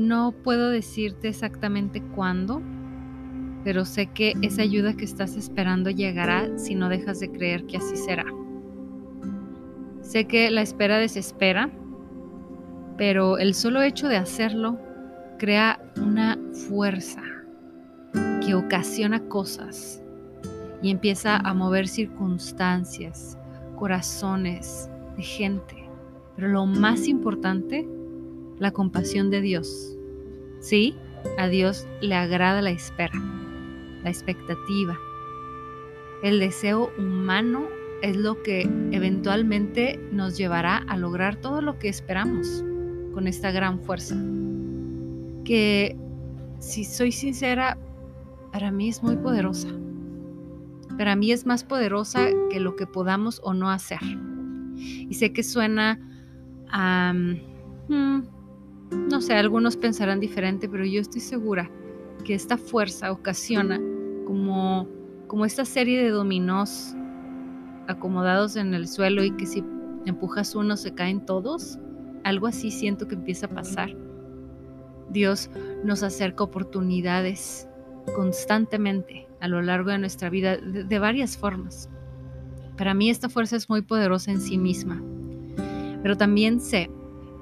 No puedo decirte exactamente cuándo, pero sé que esa ayuda que estás esperando llegará si no dejas de creer que así será. Sé que la espera desespera, pero el solo hecho de hacerlo crea una fuerza que ocasiona cosas y empieza a mover circunstancias, corazones de gente. Pero lo más importante, la compasión de Dios. Sí, a Dios le agrada la espera, la expectativa. El deseo humano es lo que eventualmente nos llevará a lograr todo lo que esperamos con esta gran fuerza. Que, si soy sincera, para mí es muy poderosa. Para mí es más poderosa que lo que podamos o no hacer. Y sé que suena a... no sé, algunos pensarán diferente, pero yo estoy segura que esta fuerza ocasiona como, como esta serie de dominós acomodados en el suelo y que si empujas uno se caen todos. Algo así siento que empieza a pasar. Dios nos acerca oportunidades constantemente a lo largo de nuestra vida de, varias formas. Para mí esta fuerza es muy poderosa en sí misma, pero también sé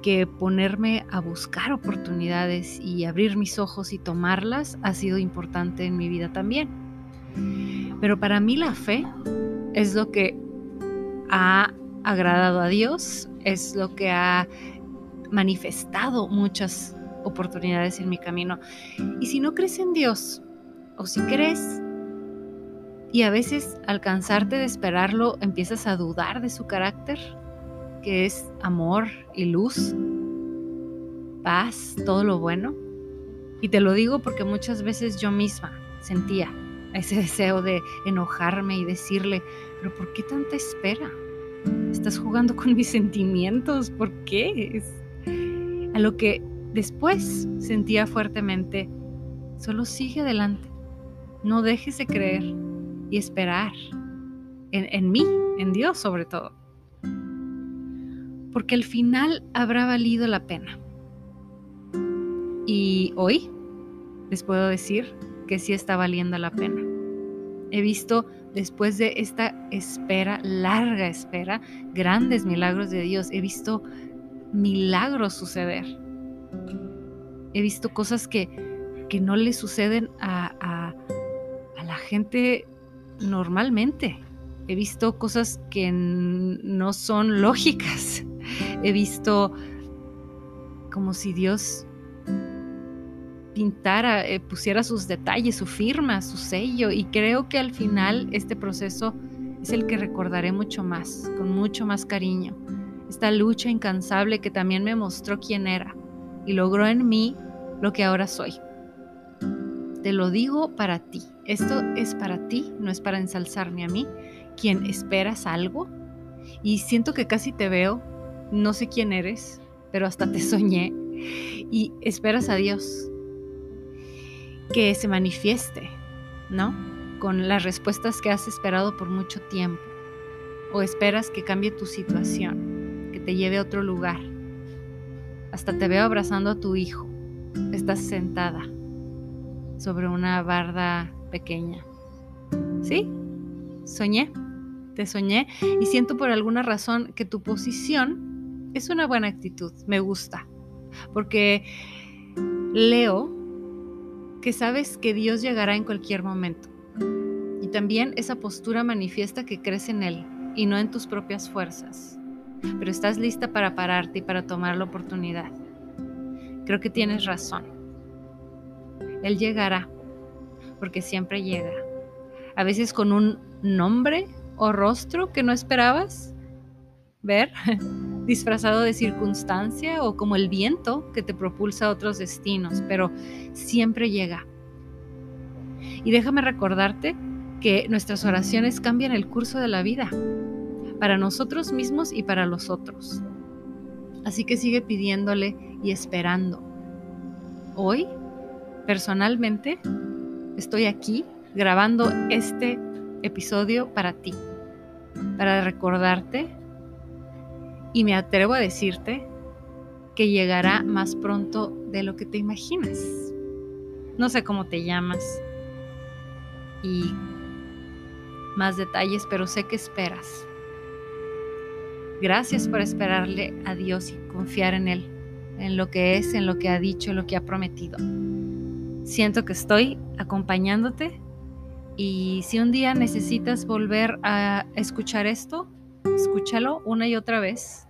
que ponerme a buscar oportunidades y abrir mis ojos y tomarlas ha sido importante en mi vida también. Pero para mí la fe es lo que ha agradado a Dios, es lo que ha manifestado muchas oportunidades en mi camino. Y si no crees en Dios, o si crees, y a veces al cansarte de esperarlo empiezas a dudar de su carácter, que es amor y luz, paz, todo lo bueno. Y te lo digo porque muchas veces yo misma sentía ese deseo de enojarme y decirle, pero ¿por qué tanta espera? Estás jugando con mis sentimientos, ¿por qué? A lo que después sentía fuertemente, solo sigue adelante, no dejes de creer y esperar en, en mí, en Dios sobre todo, porque al final habrá valido la pena. Y hoy les puedo decir que sí está valiendo la pena. He visto después de esta espera, larga espera, grandes milagros de Dios. He visto milagros suceder. He visto cosas que, que no le suceden a, a, a la gente normalmente. He visto cosas que no son lógicas. He visto como si Dios pintara, eh, pusiera sus detalles, su firma, su sello. Y creo que al final este proceso es el que recordaré mucho más, con mucho más cariño. Esta lucha incansable que también me mostró quién era y logró en mí lo que ahora soy. Te lo digo para ti. Esto es para ti, no es para ensalzarme a mí, quien esperas algo. Y siento que casi te veo, no sé quién eres, pero hasta te soñé. Y esperas a Dios, que se manifieste, ¿no? Con las respuestas que has esperado por mucho tiempo. O esperas que cambie tu situación, que te lleve a otro lugar. Hasta te veo abrazando a tu hijo. Estás sentada sobre una barda pequeña. ¿Sí? Soñé. Te soñé y siento por alguna razón que tu posición es una buena actitud. Me gusta. Porque leo que sabes que Dios llegará en cualquier momento. Y también esa postura manifiesta que crees en Él y no en tus propias fuerzas. Pero estás lista para pararte y para tomar la oportunidad. Creo que tienes razón. Él llegará, porque siempre llega. A veces con un nombre o rostro que no esperabas ver, disfrazado de circunstancia o como el viento que te propulsa a otros destinos, pero siempre llega. Y déjame recordarte que nuestras oraciones cambian el curso de la vida, para nosotros mismos y para los otros. Así que sigue pidiéndole y esperando. Hoy, personalmente, estoy aquí grabando este episodio para ti, para recordarte y me atrevo a decirte que llegará más pronto de lo que te imaginas. No sé cómo te llamas y más detalles, pero sé que esperas. Gracias por esperarle a Dios y confiar en Él, en lo que es, en lo que ha dicho, en lo que ha prometido. Siento que estoy acompañándote y si un día necesitas volver a escuchar esto, escúchalo una y otra vez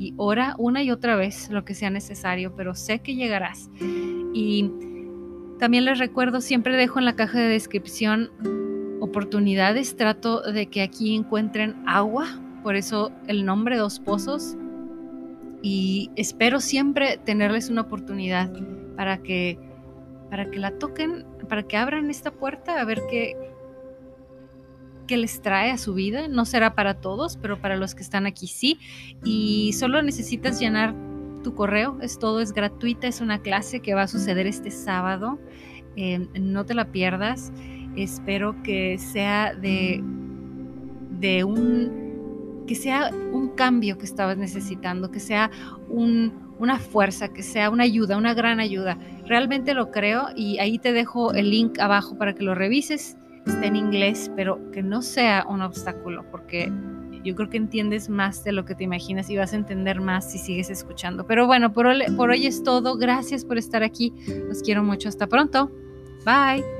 y ora una y otra vez lo que sea necesario, pero sé que llegarás. Y también les recuerdo, siempre dejo en la caja de descripción oportunidades, trato de que aquí encuentren agua, por eso el nombre Dos Pozos, y espero siempre tenerles una oportunidad para que, para que la toquen, para que abran esta puerta a ver qué, que les trae a su vida. No será para todos, pero para los que están aquí sí. Y solo necesitas llenar tu correo, es todo, es gratuita, es una clase que va a suceder este sábado. Eh, no te la pierdas. Espero que sea de, de un que sea un cambio que estabas necesitando, que sea una fuerza, que sea una ayuda, una gran ayuda. Realmente lo creo y ahí te dejo el link abajo para que lo revises está en inglés, pero que no sea un obstáculo, porque yo creo que entiendes más de lo que te imaginas y vas a entender más si sigues escuchando. Pero bueno, por hoy, por hoy es todo. Gracias por estar aquí. Los quiero mucho. Hasta pronto. Bye.